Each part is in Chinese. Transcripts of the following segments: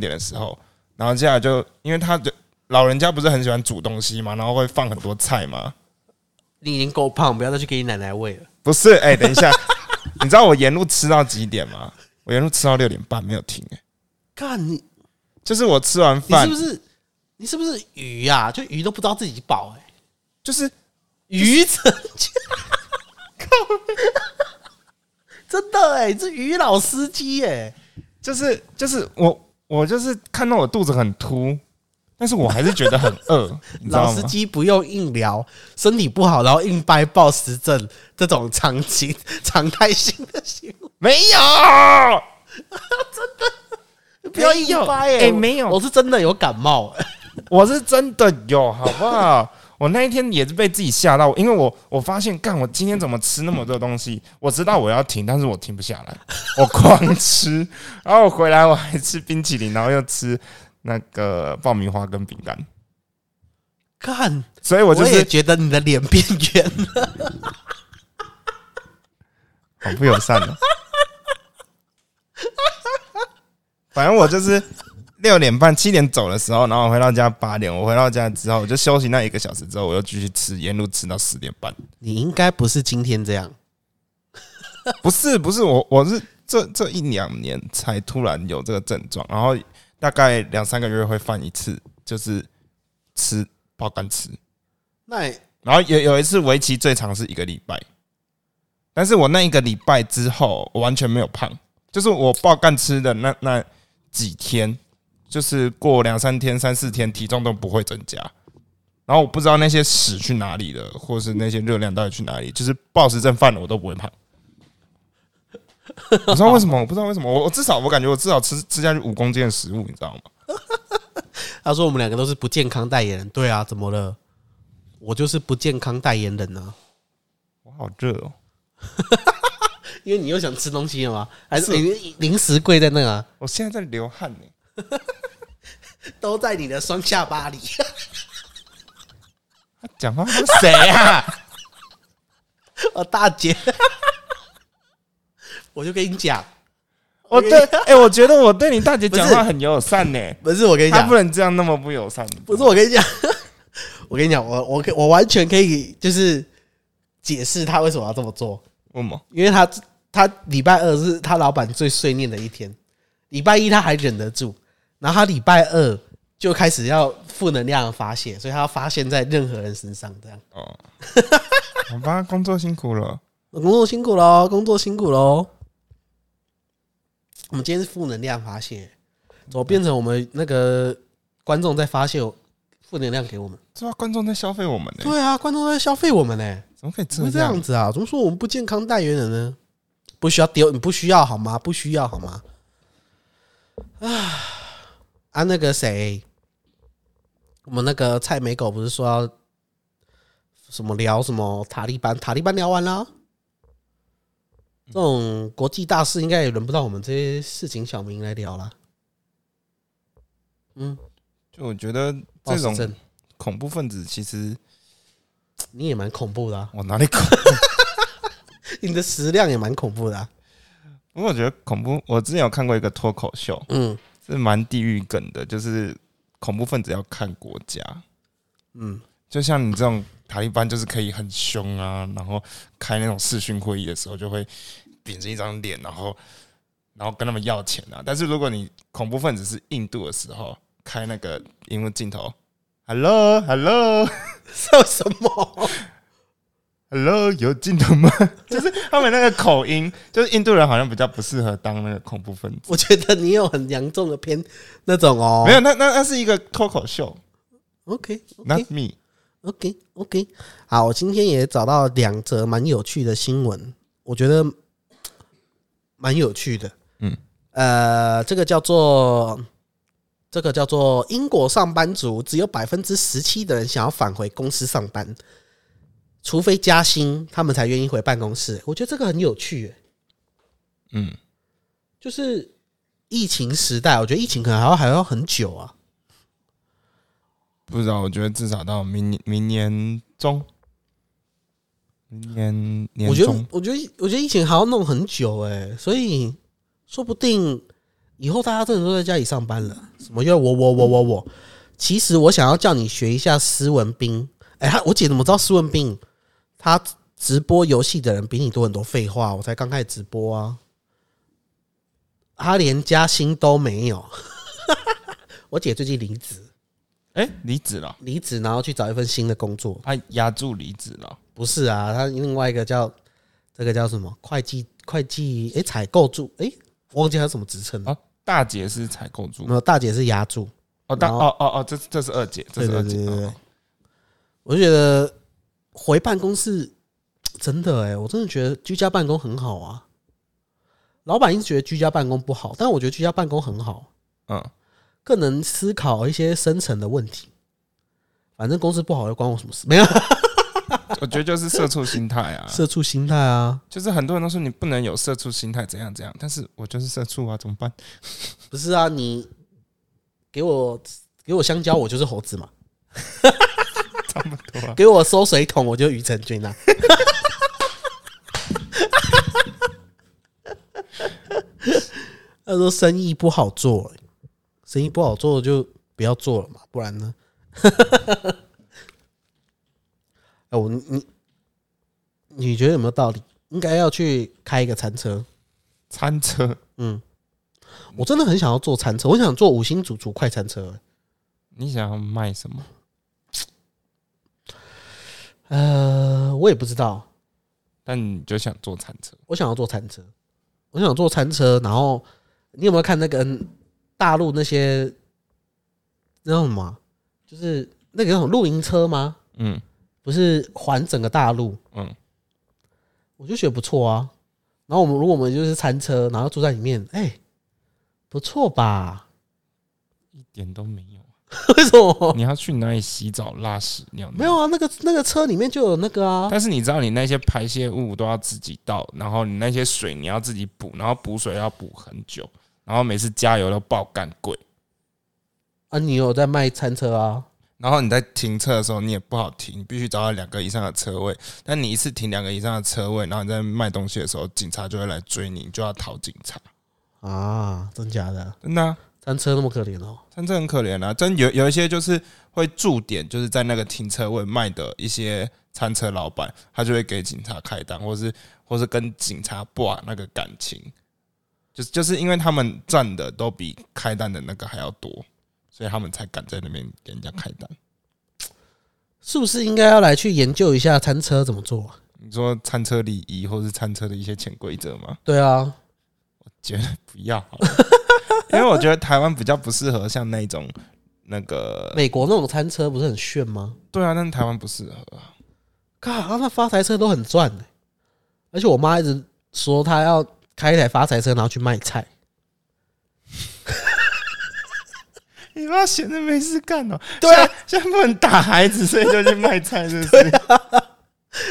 点的时候，然后接下来就因为他的老人家不是很喜欢煮东西嘛，然后会放很多菜嘛。你已经够胖，不要再去给你奶奶喂了。不是，哎、等一下，你知道我沿路吃到几点吗？我沿路吃到六点半没有停、哎，看你，就是我吃完你饭是不是你是不是鱼呀、就鱼都不知道自己饱哎、就是鱼成家，真的哎、这鱼老司机哎、就是就是我我就是看到我肚子很凸，但是我还是觉得很饿，老司？机不用硬聊，身体不好然后硬掰暴食症这种常情 常态性的行为，没有，真的不要硬掰哎、哎没有。我是真的有感冒。哎、我是真的有，好不好？我那一天也是被自己吓到，因为我我发现，干，我今天怎么吃那么多东西？我知道我要停，但是我停不下来，我狂吃，然后我回来我还吃冰淇淋，然后又吃那个爆米花跟饼干，看，所以我就是觉得你的脸变圆了。好不友善哦。反正我就是六点半、七点走的时候，然后我回到家八点。我回到家之后，我就休息那一个小时之后，我又继续吃，沿路吃到十点半。你应该不是今天这样，不是不是，我我是这这一两年才突然有这个症状，然后大概两三个月会犯一次，就是吃爆干吃，那然后有有一次为期最长是一个礼拜，但是我那一个礼拜之后，我完全没有胖，就是我爆干吃的那那几天，就是过两三天、三四天，体重都不会增加。然后我不知道那些屎去哪里了，或是那些热量到底去哪里，就是暴食症犯了我都不会胖。我知道为什么，我不知道为什么，我我至少我感觉我至少吃吃下去五公斤的食物，你知道吗？他说我们两个都是不健康代言人。对啊，怎么了？我就是不健康代言人啊。我好热哦，因为你又想吃东西了吗？还是是你零食柜在那啊？我现在在流汗呢、都在你的双下巴里。他讲话是谁啊？哦，大姐，我就跟你讲，我对，哎、我觉得我对你大姐讲话很友善呢、不是我跟你讲她不，能这样那么不友善。不是我跟你讲，我跟你讲，我我可我完全可以就是解释他为什么要这么做，为什么？因为他他礼拜二是他老板最碎念的一天，礼拜一他还忍得住，然后他礼拜二就开始要负能量发泄，所以他要发泄在任何人身上，这样。哦，好吧，工作辛苦了。工作辛苦喽，工作辛苦喽。我们今天是负能量发泄，怎么变成我们那个观众在发泄负能量给我们？知道观众在消费我们呢、对啊，观众在消费我们呢、怎么可以这样？这样子啊？怎么说我们不健康代言人呢？不需要丢，你不需要好吗？不需要好吗？啊啊，那个谁，我们那个蔡美狗不是说要什么聊什么塔利班？塔利班聊完了，这种国际大事应该也轮不到我们这些市井小民来聊了。嗯，就我觉得这种恐怖分子，其实你也蛮恐怖的、啊，我哪里恐？你的食量也蛮恐怖的、啊。不过我觉得恐怖，我之前有看过一个脱口秀，嗯是蛮地狱梗的，就是恐怖分子要看国家。嗯，就像你这种塔利班，就是可以很凶啊，然后开那种视讯会议的时候，就会扁着一张脸，然后然后跟他们要钱啊。但是如果你恐怖分子是印度的时候，开那个荧幕镜头，Hello Hello 说什么？Hello，有镜头吗？就是他们那个口音，就是印度人好像比较不适合当那个恐怖分子。我觉得你有很严重的偏那种哦。没有，那那那是一个脱口秀，OK，Not OK me。OK OK。好，我今天也找到两则蛮有趣的新闻，我觉得蛮有趣的。嗯，呃，这个叫做这个叫做英国上班族只有百分之十七的人想要返回公司上班，除非加薪，他们才愿意回办公室。我觉得这个很有趣、欸，嗯，就是疫情时代，我觉得疫情可能还要还要很久啊。不知道，我觉得至少到明年明年中，明年年我觉得中，，我觉得，我觉得疫情还要弄很久哎、所以说不定以后大家真的都在家里上班了，什么又我我我我我，其实我想要叫你学一下施文斌。哎、他我姐怎么知道施文斌？他直播游戏的人比你多很多，废话，我才刚开始直播啊。他连加薪都没有。我姐最近离职，哎，离职了，离职然后去找一份新的工作。他压住离职了。不是啊，他另外一个叫这个叫什么会计会计哎，采购助诶，我忘记他什么职称了。哦，大姐是采购助没有，大姐是压助。哦，大哦哦哦，这这是二姐，这是二姐。我就觉得回办公室 真的诶，我真的觉得居家办公很好啊。老板一直觉得居家办公不好，但我觉得居家办公很好，嗯，更能思考一些深层的问题。反正公司不好又关我什么事？没有我觉得就是社畜心态啊，社畜心态啊，就是很多人都说你不能有社畜心态，怎样怎样，但是我就是社畜啊，怎么办？不是啊？你给我给我香蕉，我就是猴子嘛。差不多啊。给我收水桶，我就庾澄君啊。他说生意不好做、欸生意不好做就不要做了嘛，不然呢？哎，我你你觉得有没有道理？应该要去开一个餐车。餐车，嗯，我真的很想要做餐车，我想做五星主厨快餐车、欸你想要卖什么？呃，我也不知道，但你就想坐餐车，我想要坐餐车，我想坐餐车，然后你有没有看那个大陆那些那叫什么啊？就是那个那种露营车吗？嗯不是环整个大陆，嗯，我就觉得不错啊。然后我们如果我们就是餐车，然后住在里面，哎、不错吧？一点都没有。为什么？你要去哪里洗澡、拉屎、尿尿？没有啊，那个那个车里面就有那个啊，但是你知道，你那些排泄物都要自己倒，然后你那些水你要自己补，然后补水要补很久，然后每次加油都爆干贵，啊，你有在卖餐车啊？然后你在停车的时候你也不好停，你必须找到两个以上的车位。但你一次停两个以上的车位，然后你在卖东西的时候，警察就会来追你，你就要逃警察。啊，真假的？真的、啊，餐车那么可怜哦？餐车很可怜啊！真有有一些就是会驻点，就是在那个停车位卖的一些餐车老板，他就会给警察开单，或是或是跟警察挂那个感情，就是就是因为他们赚的都比开单的那个还要多，所以他们才敢在那边给人家开单。是不是应该要来去研究一下餐车怎么做啊？你说餐车礼仪或是餐车的一些潜规则吗？对啊，觉得不要好了，因为我觉得台湾比较不适合像那种那个，美国那种餐车不是很炫吗？对啊，但是台湾不适合啊。靠，那发财车都很赚的、而且我妈一直说她要开一台发财车，然后去卖菜。你妈闲着没事干哦、对啊，现在不能打孩子，所以就去卖菜，是不是？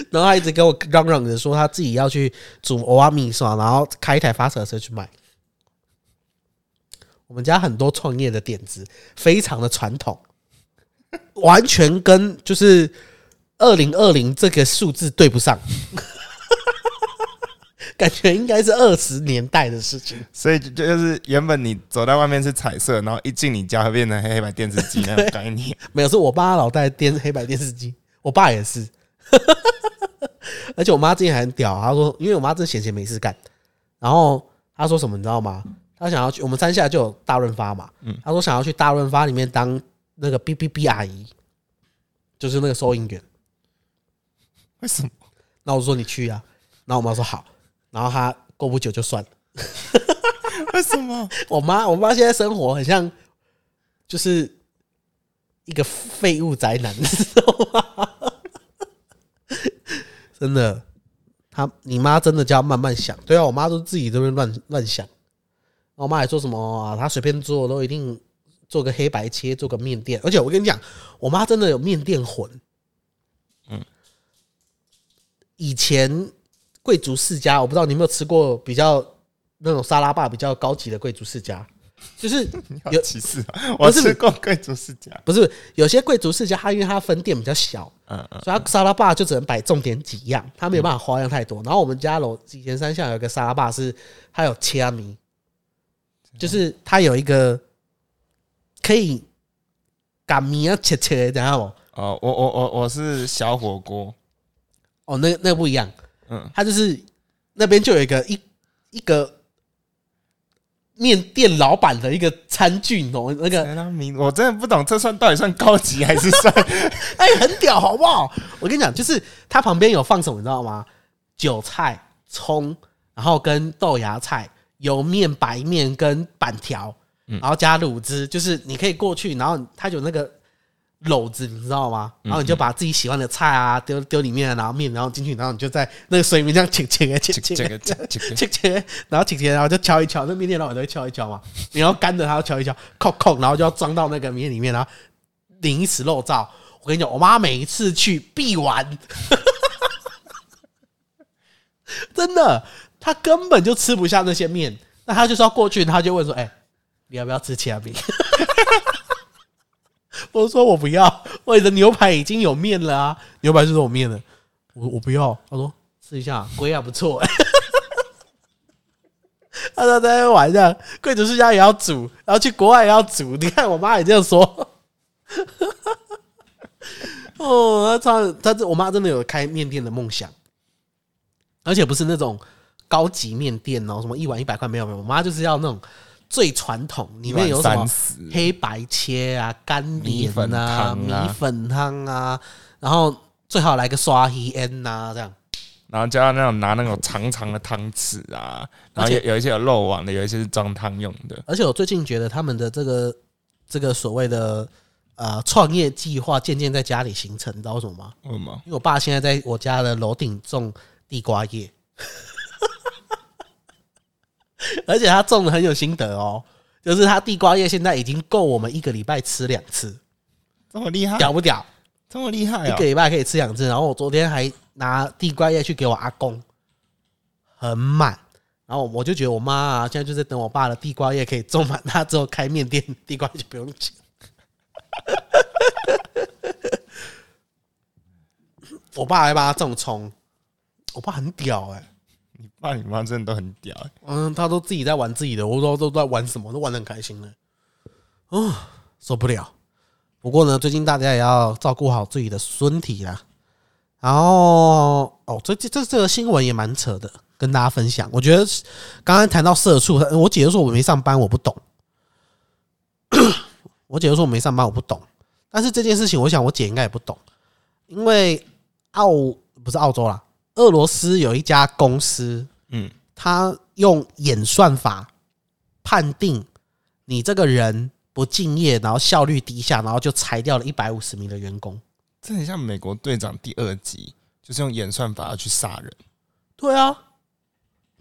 然后她一直跟我嚷嚷着说她自己要去煮欧阿米刷，然后开一台发财车去卖。我们家很多创业的点子，非常的传统，完全跟就是二零二零这个数字对不上，感觉应该是二十年代的事情。所以就就是原本你走在外面是彩色，然后一进你家会变成黑白电视机那种概念。没有，是我爸老带电黑白电视机，我爸也是。而且我妈之前还很屌，她说，因为我妈真闲闲没事干，然后她说什么你知道吗？她想要去我们山下就有大润发嘛，他说想要去大润发里面当那个 B B B 阿姨，就是那个收银员。为什么？那我说你去啊，然后我妈说好，然后他过不久就算了。为什么？我妈，我妈现在生活很像，就是一个废物宅男，你知道吗？真的，他你妈真的就要慢慢想。对啊，我妈都自己这边乱乱想。我妈还说什么啊？她随便做都一定做个黑白切，做个面店。而且我跟你讲，我妈真的有面店魂。嗯，以前贵族世家，我不知道你有没有吃过比较那种沙拉霸比较高级的贵族世家，就是 有歧视啊！我吃过贵族世家，不是有些贵族世家，它因为它分店比较小，嗯嗯，所以它沙拉霸就只能摆重点几样，它没有办法花样太多。然后我们家楼以前山下有一个沙拉霸是它有切米，就是它有一个可以擀面啊切切，知道不？哦，我我我我是小火锅，哦，那那不一样，嗯，它就是那边就有一个一一个面店老板的一个餐具，你懂那个名我真的不懂，这算到底算高级还是算？哎，很屌，好不好？我跟你讲，就是它旁边有放什么，你知道吗？韭菜、葱，然后跟豆芽菜、油面、白面跟板条，然后加卤汁，就是你可以过去，然后它有那个篓子，你知道吗？然后你就把自己喜欢的菜啊丢丢里面，然后面，然后进去，然后你就在那个水里面这样 切切切切这个这个这个切切，然后切切，然后就敲一敲，那面店老板都会敲一敲嘛，然后干的他要敲一敲，扣扣，然后就要装到那个面里面，然后淋一匙肉燥。我跟你讲，我妈每一次去必玩，真的，他根本就吃不下那些面，那他就是要过去，他就问说：“哎、你要不要吃其他面？” 我说：“我不要，我的牛排已经有面了啊，牛排是有面了，我我不要。”他说：“试一下，龟还不错。”他说在那边玩这样，贵族世家也要煮，然后去国外也要煮。你看我妈也这样说。哦，他他这我妈真的有开面店的梦想，而且不是那种高级面店哦，什么一碗一百块没有没有，我妈就是要那种最传统，里面有什么黑白切啊、干米莲啊、粉啊米粉汤啊，然后最好来个刷黑 N 呐，这样。然后加上那种拿那种长长的汤匙啊，然后有有一些有漏网的，有一些是装汤用的。而且我最近觉得他们的这个这个所谓的呃创业计划渐渐在家里形成，你知道为什么吗？为什么？因为我爸现在在我家的楼顶种地瓜叶，而且他种的很有心得哦，就是他地瓜叶现在已经够我们一个礼拜吃两次，这么厉害？屌不屌？这么厉害哦一个！礼拜可以吃两次。然后我昨天还拿地瓜叶去给我阿公，很满。然后我就觉得我妈啊，现在就在等我爸的地瓜叶可以种满，他之后开面店，地瓜就不用钱。我爸还帮他种葱，我爸很屌哎、你爸你妈真的都很屌，嗯，他都自己在玩自己的，我都都在玩什么，都玩的很开心呢。哦，受不了。不过呢，最近大家也要照顾好自己的身体啦。然后哦，这这这这个新闻也蛮扯的，跟大家分享。我觉得刚刚谈到社畜，我姐姐说我没上班，我不懂。我姐姐说我没上班，我不懂。但是这件事情，我想我姐应该也不懂，因为澳不是澳洲啦，俄罗斯有一家公司，嗯，他用演算法判定你这个人不敬业，然后效率低下，然后就裁掉了一百五十名的员工。这很像美国队长第二集，就是用演算法要去杀人，对啊，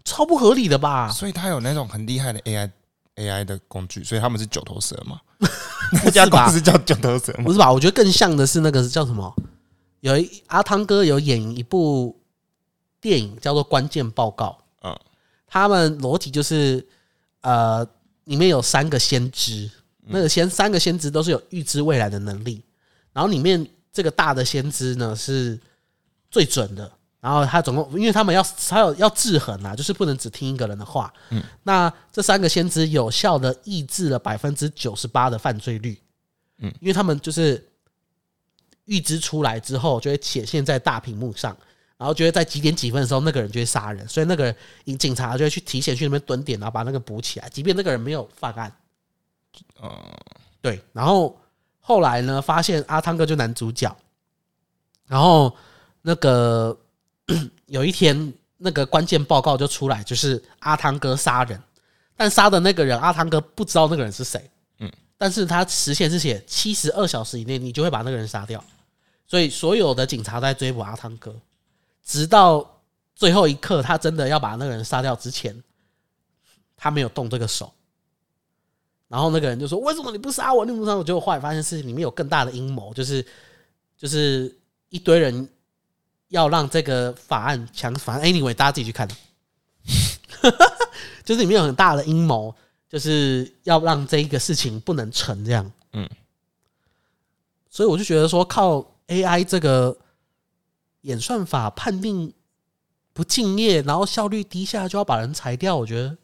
超不合理的吧？所以他有那种很厉害的 AI AI 的工具，所以他们是九头蛇嘛？那家 公司叫九头蛇吗？不是吧？我觉得更像的是那个叫什么？有一阿汤哥有演一部电影叫做《关键报告》，嗯，他们逻辑就是呃，里面有三个先知，那个先三个先知都是有预知未来的能力，然后里面这个大的先知呢是最准的，然后他总共因为他们要他有要制衡啊，就是不能只听一个人的话，嗯，那这三个先知有效的抑制了百分之九十八的犯罪率，嗯，因为他们就是预知出来之后就会显现在大屏幕上。然后就会在几点几分的时候，那个人就会杀人，所以那个人警察就会去提前去那边蹲点，然后把那个补起来，即便那个人没有犯案。嗯，对，然后后来呢，发现阿汤哥就男主角，然后那个有一天那个关键报告就出来，就是阿汤哥杀人，但杀的那个人阿汤哥不知道那个人是谁，嗯，但是他时限是写七十二小时以内，你就会把那个人杀掉，所以所有的警察在追捕阿汤哥，直到最后一刻，他真的要把那个人杀掉之前，他没有动这个手。然后那个人就说：“为什么你不杀我？你不杀我？”结果后来发现是里面有更大的阴谋，就是就是一堆人要让这个法案强，反正 anyway 大家自己去看，就是里面有很大的阴谋，就是要让这一个事情不能成这样。嗯，所以我就觉得说，靠 AI 这个演算法判定不敬业，然后效率低下，就要把人裁掉，我觉得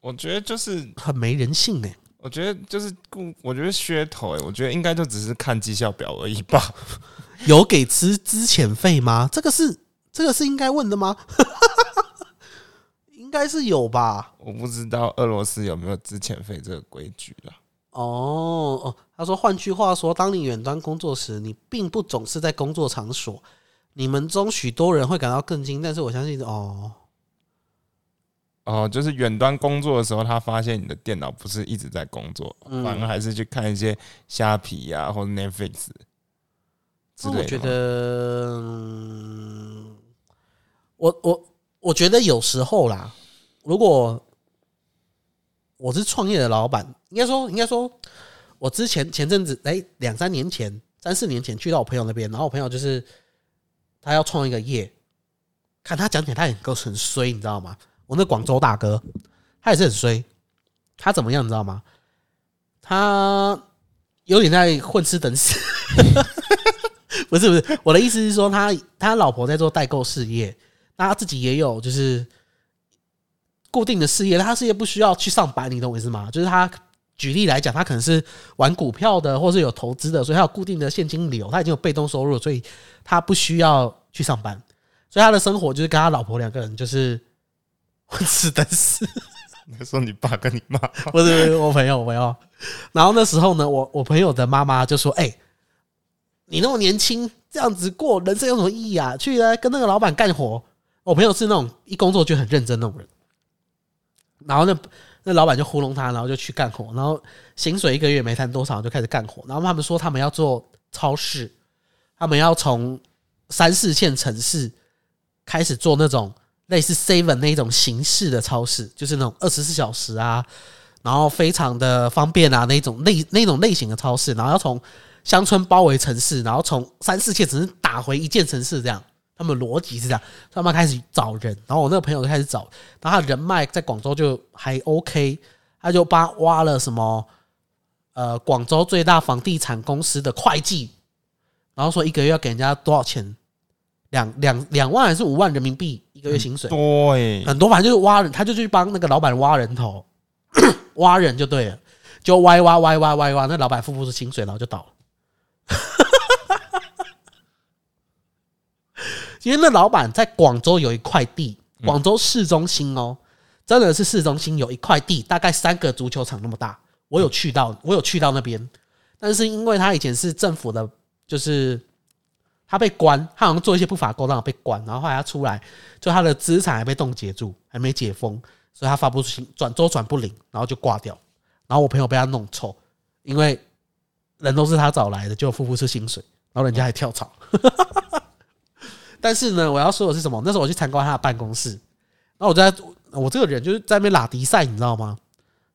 我觉得就是，很没人性哎、我觉得就是故，我觉得噱头哎、我觉得应该就只是看绩效表而已吧。有给资资遣费吗？这个是这个是应该问的吗？应该是有吧。我不知道俄罗斯有没有资遣费这个规矩了。哦哦，他说，换句话说，当你远端工作时，你并不总是在工作场所，你们中许多人会感到更惊，但是我相信，哦，哦，就是远端工作的时候，他发现你的电脑不是一直在工作，嗯反而还是去看一些虾皮呀、或者 Netflix 之类的。我觉，得，嗯我我我觉得有时候啦，如果我是创业的老板，应该说应该说，我之前前阵子哎两三年前三四年前去到我朋友那边，然后我朋友就是他要创一个业，看他讲起来他也够很衰，你知道吗？我那广州大哥他也是很衰，他怎么样你知道吗？他有点在混吃等死。不是不是，我的意思是说他，他老婆在做代购事业，那他自己也有就是固定的事业，他事业不需要去上班，你懂我意思吗？就是他举例来讲，他可能是玩股票的，或是有投资的，所以他有固定的现金流，他已经有被动收入，所以他不需要去上班，所以他的生活就是跟他老婆两个人就是混 吃等死。你说你爸跟你妈，不是不是我朋友我朋友。然后那时候呢，我我朋友的妈妈就说：“哎、你那么年轻，这样子过人生有什么意义啊？去来跟那个老板干活。”我朋友是那种一工作就很认真那种人。然后那那老板就糊弄他，然后就去干活，然后薪水一个月没谈多少就开始干活。然后他们说他们要做超市，他们要从三四线城市开始做那种类似 Seven 那一种形式的超市，就是那种二十四小时啊，然后非常的方便啊那种类那种类型的超市，然后要从乡村包围城市，然后从三四线城市打回一线城市这样。他们逻辑是这样，他们开始找人，然后我那个朋友就开始找，然后他人脉在广州就还 OK，他就帮挖了什么呃广州最大房地产公司的会计，然后说一个月要给人家多少钱，两两两万还是五万人民币一个月薪水，多哎、很多，反正就是挖人，他就去帮那个老板挖人头，挖人就对了，就挖挖挖挖挖挖，那老板付不出薪水，然后就倒了。因为那老板在广州有一块地，广州市中心哦，真的是市中心有一块地，大概三个足球场那么大。我有去到，我有去到那边，但是因为他以前是政府的，就是他被关，他好像做一些不法勾当被关，然后后来他出来，就他的资产还被冻结住，还没解封，所以他发不出薪，转周转不灵，然后就挂掉。然后我朋友被他弄臭，因为人都是他找来的，就付不出薪水，然后人家还跳槽。但是呢，我要说的是什么？那时候我去参观他的办公室，然后我在我这个人就是在那边拉迪赛，你知道吗？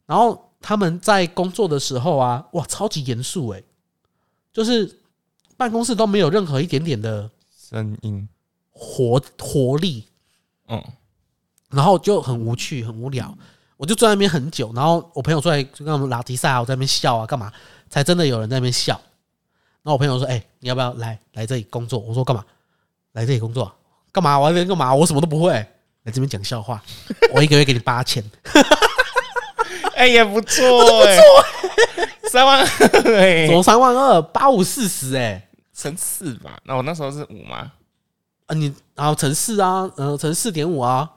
然后他们在工作的时候啊，哇，超级严肃诶，就是办公室都没有任何一点点的声音，活活力，嗯，然后就很无趣、很无聊。我就坐在那边很久，然后我朋友出来就跟我们拉迪赛啊，我在那边笑啊，干嘛？才真的有人在那边笑。然后我朋友说：“哎、你要不要来来这里工作？”我说：“干嘛？来这里工作啊？干嘛？我来这边干嘛？我什么都不会。来这边讲笑话，我一个月给你八千。哎、也不错哎、三万二哎、怎么三万二？八五四十哎。乘四吧。那我那时候是五吗？啊，你然后乘四啊，呃，乘四点五啊，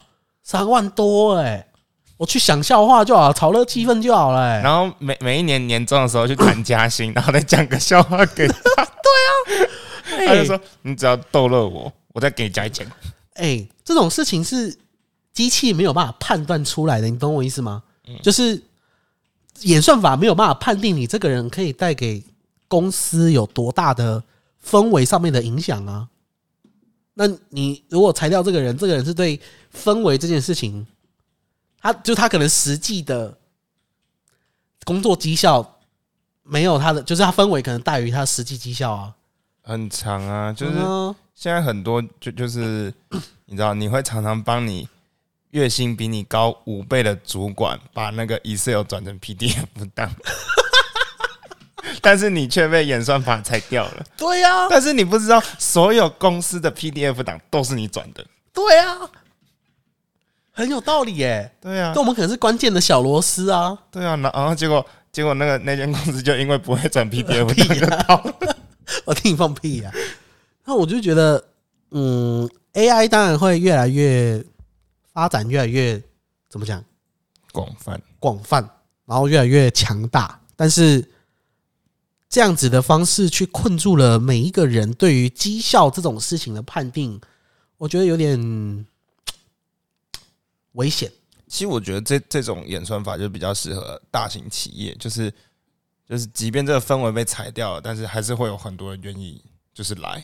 三万多哎、我去想笑话就好了，炒热气氛就好了、欸。然后每每一年年终的时候去谈加薪，然后再讲个笑话给他，他就哎说你只要逗乐我，我再给你加一千。哎、这种事情是机器没有办法判断出来的，你懂我意思吗？就是演算法没有办法判定你这个人可以带给公司有多大的氛围上面的影响啊。那你如果裁掉这个人，这个人是对氛围这件事情，他就他可能实际的工作绩效没有他的，就是他氛围可能大于他实际绩效啊。很长啊，就是嗯现在很多就就是你知道，你会常常帮你月薪比你高五倍的主管把那个 Excel 转成 PDF 档，但是你却被演算法裁掉了。对呀、但是你不知道，所有公司的 PDF 档都是你转的。对啊，很有道理耶。对啊那，我们可能是关键的小螺丝啊。对啊，然然后结果结果那个那间公司就因为不会转 PDF 我听你放屁呀、那我就觉得，嗯，AI 当然会越来越发展，越来越怎么讲广泛。广泛，然后越来越强大。但是这样子的方式去困住了每一个人对于绩效这种事情的判定，我觉得有点危险。其实我觉得这这种演算法就比较适合大型企业，就是就是即便这个氛围被裁掉了，但是还是会有很多人愿意就是来，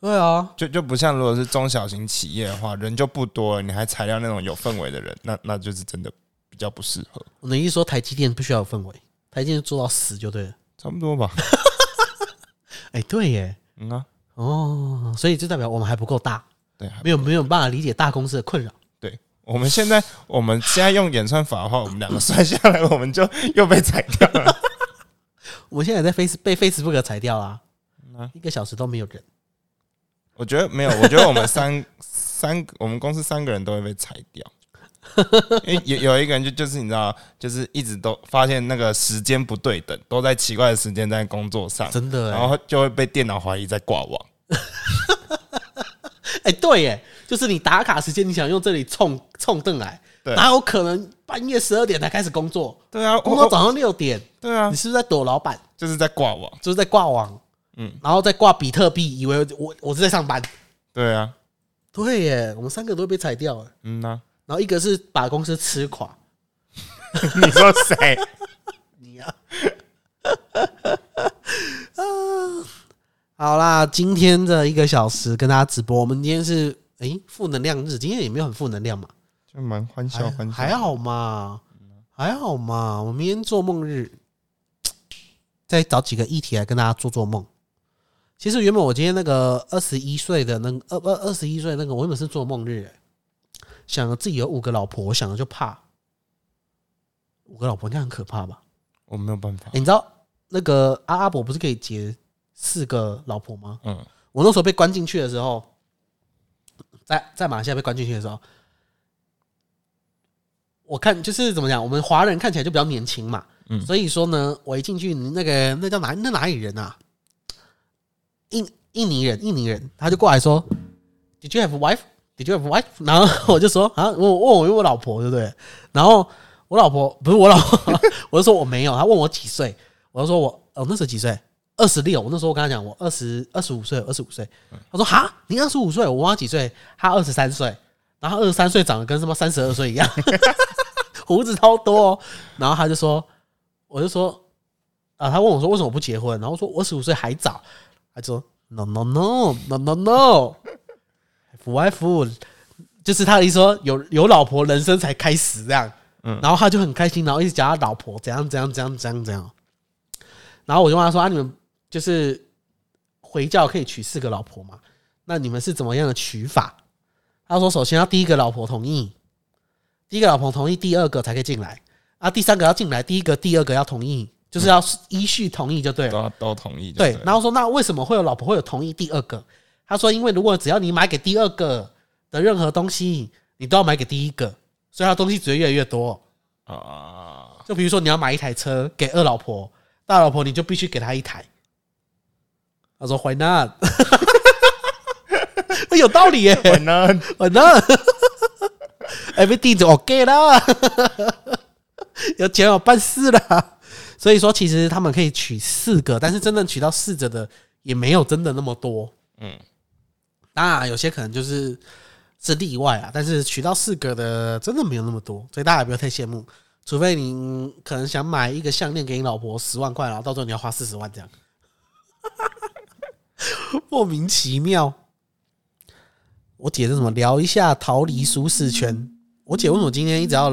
对啊，就就不像如果是中小型企业的话，人就不多了，你还裁掉那种有氛围的人，那那就是真的比较不适合，我的意思说，台积电不需要有氛围，台积电做到死就对了。差不多吧？哎、对耶，嗯啊，哦，所以就代表我们还不够大，对，没有没有办法理解大公司的困扰。对。我们现在我们现在用演算法的话，我们两个算下来，我们就又被裁掉了。我现在在 Face 被 Facebook 裁掉啦、啊一个小时都没有人。我觉得没有，我觉得我们三 三个，我们公司三个人都会被裁掉。因为有有一个人就就是你知道，就是一直都发现那个时间不对等，都在奇怪的时间在工作上，真的、欸，然后就会被电脑怀疑在挂网。哎、对耶，就是你打卡时间，你想用这里冲冲凳来，哪有可能半夜十二点才开始工作，对啊，工作早上六点，对啊你，是不是在躲老板？就是在挂网。就是在挂网，嗯，然后再挂比特币，以为我我是在上班。对啊，对耶，我们三个都会被裁掉了，嗯呐、然后一个是把公司吃垮，你说谁？你 啊。好啦，今天的一个小时跟大家直播，我们今天是诶负能量日，今天也没有很负能量嘛，就蛮欢笑欢还好嘛，还好嘛。我明天做梦日，再找几个议题来跟大家做做梦。其实原本我今天那个二十一岁的那个二二二十一岁那个，我原本是做梦日、欸，想着自己有五个老婆，我想着就怕。五个老婆应该很可怕吧？我没有办法欸。你知道那个阿阿伯不是可以结四个老婆吗？嗯，我那时候被关进去的时候，在在马来西亚被关进去的时候，我看就是怎么讲，我们华人看起来就比较年轻嘛，所以说呢，我一进去，那个那叫哪那哪里人啊？印印尼人，印尼人，他就过来说，Did you have wife? Did you have wife? 然后我就说啊，我问我问我老婆对不对？然后我老婆不是我老婆，我就说我没有。他问我几岁，我就说我哦那时候几岁？二十六。我那时候我跟他讲我二十二十五岁，二十五岁。他说哈，你二十五岁？我问他几岁？他二十三岁。然后二十三岁长得跟什么三十二岁一样，胡子超多、哦。然后他就说，我就说啊，他问我说为什么不结婚？然后我说我二十五岁还早。他就说 no no no no no no，不外夫，就是他的意思说有有老婆人生才开始这样。嗯然后他就很开心，然后一直讲他老婆怎样怎样怎样怎样怎样。然后我就问他说啊，你们就是回教可以娶四个老婆吗？那你们是怎么样的娶法？他说首先要第一个老婆同意，第一个老婆同意，第二个才可以进来啊，第三个要进来，第一个、第二个要同意，就是要依序同意就对了都。都同意就对，然后说那为什么会有老婆会有同意第二个？他说因为如果只要你买给第二个的任何东西，你都要买给第一个，所以他东西只会越来越多。啊，就比如说你要买一台车给二老婆，大老婆你就必须给她一台。他说 Why not？有道理耶？Why not？Everything's OK 啦，有钱有办事了。所以说，其实他们可以取四个，但是真正取到四者的也没有真的那么多。嗯，当然，有些可能就是是例外啊，但是取到四个的真的没有那么多，所以大家也不要太羡慕。除非你可能想买一个项链给你老婆十万块，然后到时候你要花四十万这样，莫名其妙。我姐是什么？聊一下逃离舒适圈。我姐为什么今天一直要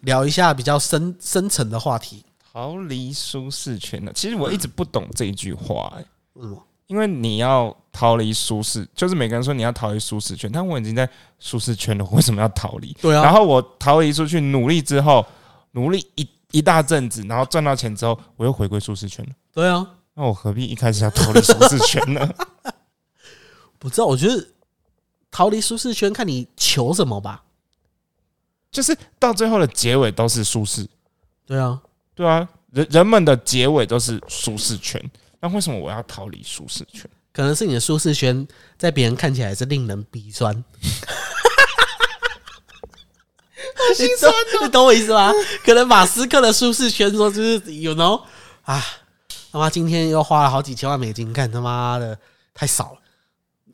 聊一下比较深深层的话题？逃离舒适圈呢。其实我一直不懂这一句话、欸，为什么？因为你要逃离舒适，就是每个人说你要逃离舒适圈，但我已经在舒适圈了，我为什么要逃离？对啊然后我逃离出去，努力之后，努力一一大阵子，然后赚到钱之后，我又回归舒适圈了。对啊，那我何必一开始要逃离舒适圈呢？不知道，我觉得逃离舒适圈看你求什么吧。就是到最后的结尾都是舒适，对啊，对啊，人人们的结尾都是舒适圈，那为什么我要逃离舒适圈？可能是你的舒适圈在别人看起来是令人鼻酸，好心酸哦，你懂我意思吗？可能马斯克的舒适圈说就是 you know 啊，他妈今天又花了好几千万美金，看他妈的太少了。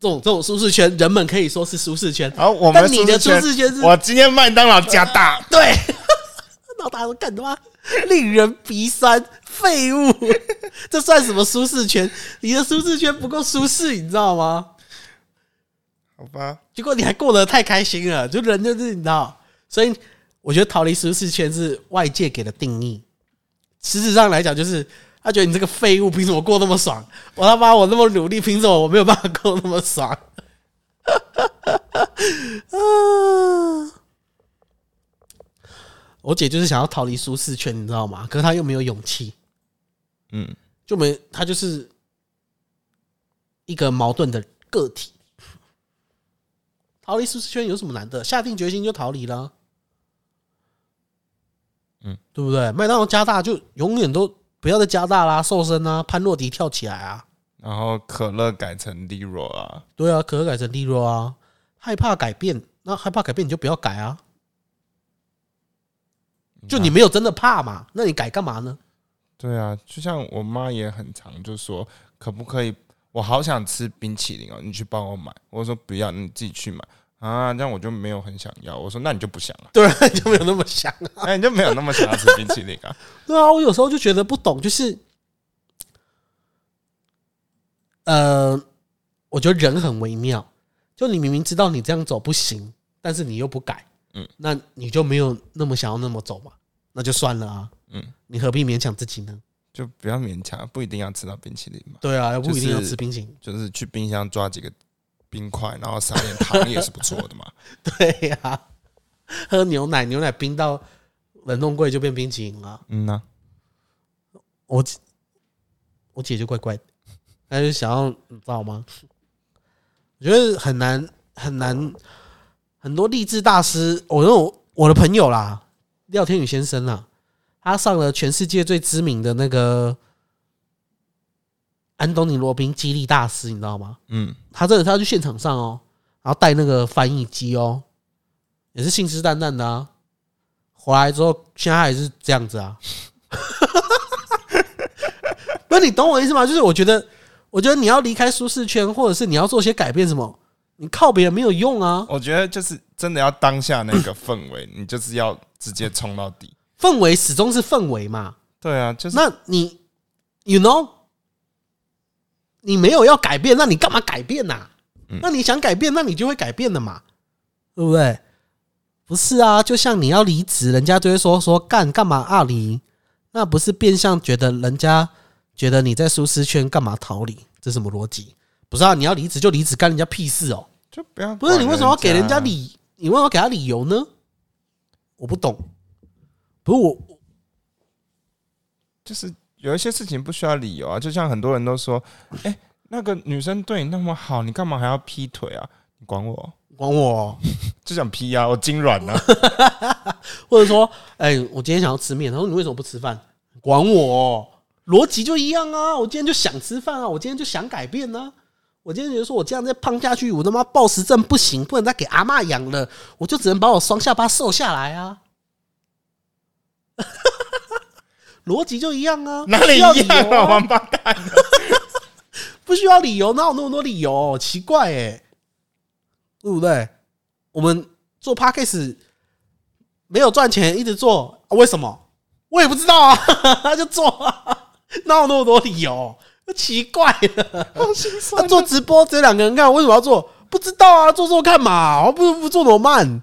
这种这种舒适圈，人们可以说是舒适圈，然后我们但你的舒适圈是我今天麦当劳加大，对，老大家都干他妈令人鼻酸，废物，这算什么舒适圈？你的舒适圈不够舒适，你知道吗？好吧？结果你还过得太开心了，就人就是你知道，所以我觉得逃离舒适圈是外界给的定义。实质上来讲，就是他觉得你这个废物凭什么过那么爽？我他妈我那么努力，凭什么我没有办法过那么爽？啊！我姐就是想要逃离舒适圈，你知道吗？可是她又没有勇气，嗯，就没她就是一个矛盾的个体。逃离舒适圈有什么难的？下定决心就逃离了，嗯，对不对？麦当劳加大就永远都不要再加大啦，瘦身啊，潘洛迪跳起来啊，然后可乐改成 Lero 啊，对啊，可乐改成利弱啊，害怕改变，那害怕改变你就不要改啊，就你没有真的怕嘛，那你改干嘛呢？对啊，就像我妈也很常就说，可不可以？我好想吃冰淇淋哦，你去帮我买。我说不要，你自己去买啊，这样我就没有很想要。我说那你就不想了，对啊，你 就没有那么想啊。那你就没有那么想要吃冰淇淋啊？对啊，我有时候就觉得不懂，就是，呃，我觉得人很微妙，就你明明知道你这样走不行，但是你又不改，嗯，那你就没有那么想要那么走嘛，那就算了啊，嗯，你何必勉强自己呢？就不要勉强，不一定要吃到冰淇淋嘛，对啊，又不一定要吃冰淇淋，就是去冰箱抓几个冰块，然后撒点糖也是不错的嘛。对呀、喝牛奶，牛奶冰到冷冻柜就变冰淇淋了。嗯呐、我姐我姐就怪怪的，她就想要你知道吗？我觉得很难很难，很多励志大师，我那种我的朋友啦，廖天宇先生啦，他上了全世界最知名的那个安东尼罗宾激励大师，你知道吗？嗯，他真的他要去现场上哦，然后带那个翻译机哦，也是信誓旦旦的啊。回来之后，现在还是这样子啊。不是你懂我意思吗？就是我觉得，我觉得你要离开舒适圈，或者是你要做些改变，什么，你靠别人没有用啊。我觉得就是真的要当下那个氛围，你就是要直接冲到底。氛围始终是氛围嘛。对啊，就是那你，you know，你没有要改变，那你干嘛改变呐、嗯那你想改变，那你就会改变的嘛，对不对？不是啊，就像你要离职，人家就会说说干干嘛啊离，那不是变相觉得人家觉得你在舒适圈干嘛逃离？这什么逻辑？不是啊，你要离职就离职，干人家屁事哦。就不要不是你为什么要给人家理？理？你为什么要给他理由呢？我不懂。不是我，就是有一些事情不需要理由啊，就像很多人都说，哎、那个女生对你那么好，你干嘛还要劈腿啊？你管我？管我。就想劈啊，我筋软了。或者说，哎、我今天想要吃面，他说你为什么不吃饭？管我，逻辑就一样啊！我今天就想吃饭啊，我今天就想改变啊！我今天觉得说我这样再胖下去，我他妈暴食症不行，不能再给阿嬷养了，我就只能把我双下巴瘦下来啊！逻辑就一样啊，哪里一样啊？王八蛋！不需要理由，哪有那么多理由？奇怪哎、对不对？我们做 p a c k a g e 没有赚钱，一直做、啊为什么？我也不知道啊，他 就做、啊，哪有那么多理由？奇怪了，好心他酸。做直播只有两个人看，为什么要做？不知道啊，做做看嘛，不不做那么慢，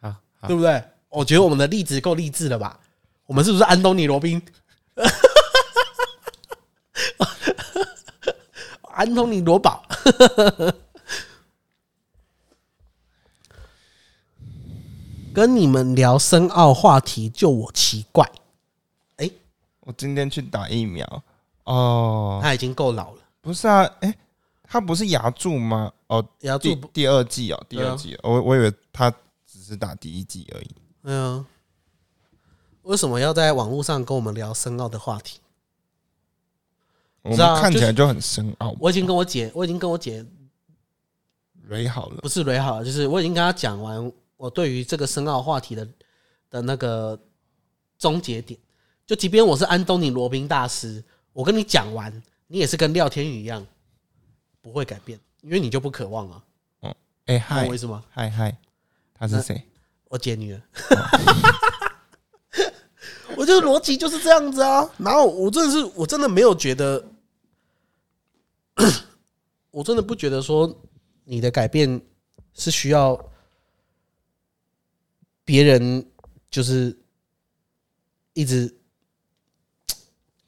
啊，对不对？我觉得我们的例子够励志了吧？我们是不是安东尼罗宾？安东尼罗宝，跟你们聊深奥话题，就我奇怪，我今天去打疫苗。哦，他已经够老了，不是啊，哎、他不是牙柱吗？哦，牙柱不第二季哦，第二季。哦，我我以为他只是打第一季而已。嗯啊，为什么要在网络上跟我们聊深奥的话题？我们看起来就很深奥。我已经跟我姐，我已经跟我姐蕊好了，不是蕊好了，就是我已经跟她讲完我对于这个深奥话题的的那个终结点。就即便我是安东尼罗宾大师，我跟你讲完，你也是跟廖天宇一样，不会改变，因为你就不渴望啊。哎懂嗨我意思吗？嗨嗨，他是谁？我姐女儿。我觉得逻辑就是这样子啊。然后我真的是，我真的没有觉得，我真的不觉得说你的改变是需要别人就是一直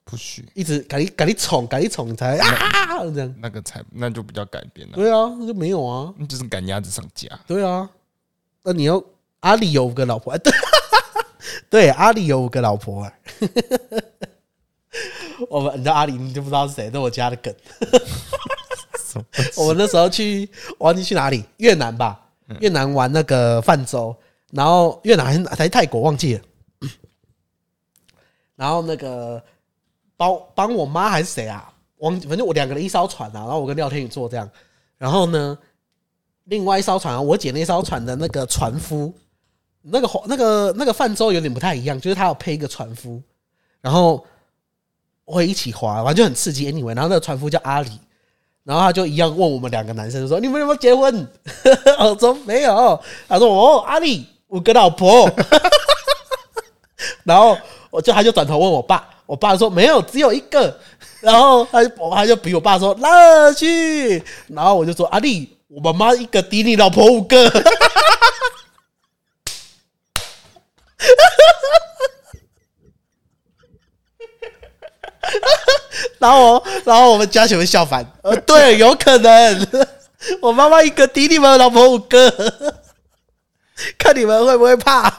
不许，一直赶你赶你宠赶你宠你才啊这样。那个才那就比较改变了，对啊，那就没有啊。你就是赶鸭子上架。对啊，那你要阿里有五个老婆，哎对，对，阿里有五个老婆哎。我们你知道阿里，你就不知道是谁，这是我家的梗。我们那时候去，我忘记去哪里，越南吧，越南玩那个泛舟，然后越南还是还是泰国忘记了，然后那个帮帮我妈还是谁啊？忘反正我两个人一艘船啊，然后我跟廖天宇坐这样，然后呢，另外一艘船啊，我姐那艘船的那个船夫，那个那个那个泛舟有点不太一样，就是他有配一个船夫，然后会一起划，反正就很刺激。Anyway，然后那个船夫叫阿里，然后他就一样问我们两个男生说：“你们有没有结婚？” 我说没有。他说：“哦，阿里五个老婆。” 然后我就他就转头问我爸，我爸说没有，只有一个。然后他就他就比我爸说拉去，然后我就说阿丽，我妈妈一个抵你老婆五个。然后我，然后我们家全部笑翻。呃，对，有可能，我妈妈一个弟弟们老婆五个，看你们会不会怕。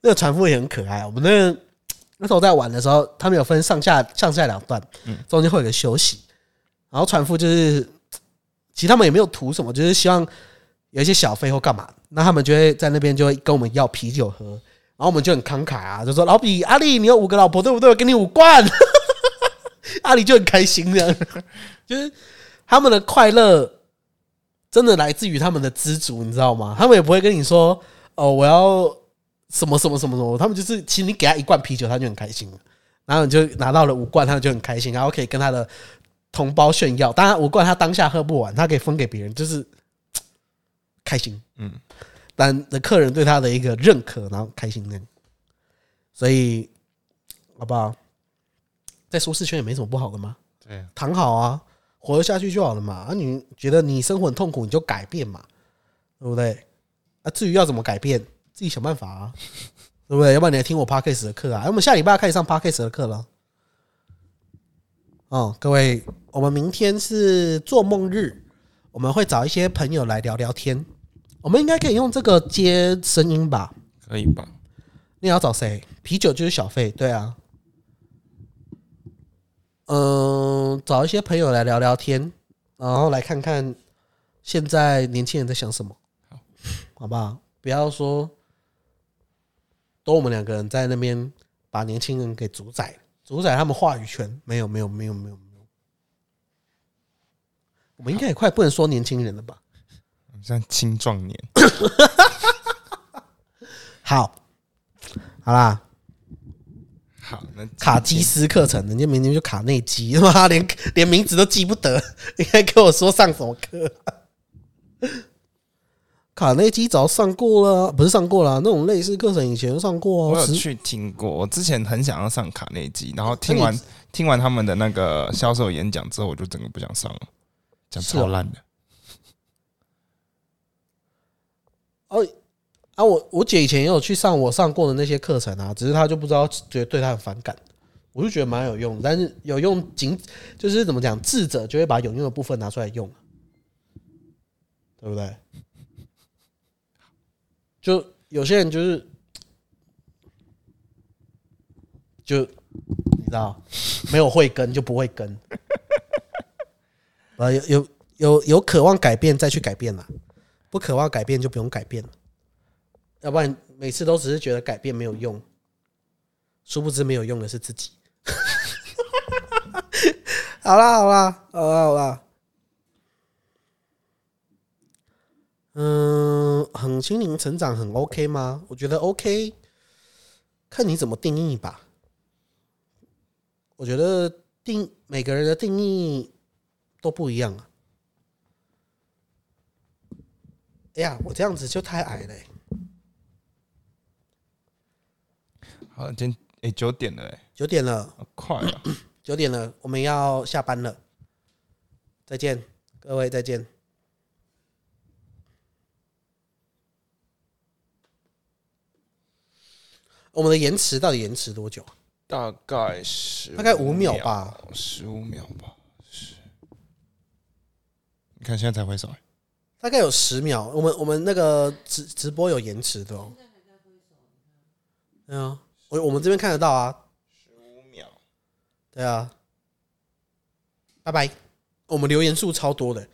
那个船夫也很可爱。我们那个那时候在玩的时候，他们有分上下上下两段，中间会有个休息。然后船夫就是，其实他们也没有图什么，就是希望有一些小费或干嘛。那他们就会在那边就会跟我们要啤酒喝，然后我们就很慷慨啊，就说老比阿丽，你有五个老婆对不对？我给你五罐。阿里就很开心的，就是他们的快乐真的来自于他们的知足，你知道吗？他们也不会跟你说哦，我要什么什么什么什么，他们就是其实你给他一罐啤酒，他就很开心，然后你就拿到了五罐，他就很开心，然后可以跟他的同胞炫耀。当然五罐他当下喝不完，他可以分给别人，就是 开心。嗯，但的客人对他的一个认可，然后开心那样，所以好不好？在舒适圈也没什么不好的嘛，对，躺好啊，活得下去就好了嘛。啊，你觉得你生活很痛苦，你就改变嘛，对不对？啊，至于要怎么改变，自己想办法啊，对不对？要不然你来听我 podcast 的课啊。我们下礼拜开始上 podcast 的课了。哦，各位，我们明天是做梦日，我们会找一些朋友来聊聊天。我们应该可以用这个接声音吧？可以吧？你要找谁？啤酒就是小费，对啊。嗯，找一些朋友来聊聊天，然后来看看现在年轻人在想什么，好不好？不要说都我们两个人在那边把年轻人给主宰，主宰他们话语权。没有，没有，没有，没有，没有。我们应该也快不能说年轻人了吧？像青壮年，好，好啦，好，那卡基斯课程，人家明明就卡内基，他妈连 连名字都记不得，你还跟我说上什么课？卡内基早上过了，不是上过了，那种类似课程以前上过哦。十我有去听过，我之前很想要上卡内基，然后听完听完他们的那个销售演讲之后，我就整个不想上了，讲超烂的。哦啊，我我姐以前也有去上我上过的那些课程啊，只是她就不知道，觉得对她很反感。我就觉得蛮有用，但是有用仅就是怎么讲，智者就会把有用的部分拿出来用，对不对？就有些人就是就你知道，没有慧根就不会跟。啊，有有有有渴望改变再去改变啦，不渴望改变就不用改变了，要不然每次都只是觉得改变没有用，殊不知没有用的是自己。好啦好啦好啦好啦，嗯，很心灵成长很 OK 吗？我觉得 OK，看你怎么定义吧。我觉得定每个人的定义都不一样啊。哎呀，我这样子就太矮了欸、好，今天哎九点了哎，九点了，好快啊！九点了，我们要下班了，再见，各位再见。我们的延迟到底延迟多久啊？大概是大概五秒吧，十五秒吧，是。你看现在才回首，大概有十秒。我们我们那个直直播有延迟的哦。对啊，我我们这边看得到啊。十五秒。对啊。拜拜。我们留言数超多的。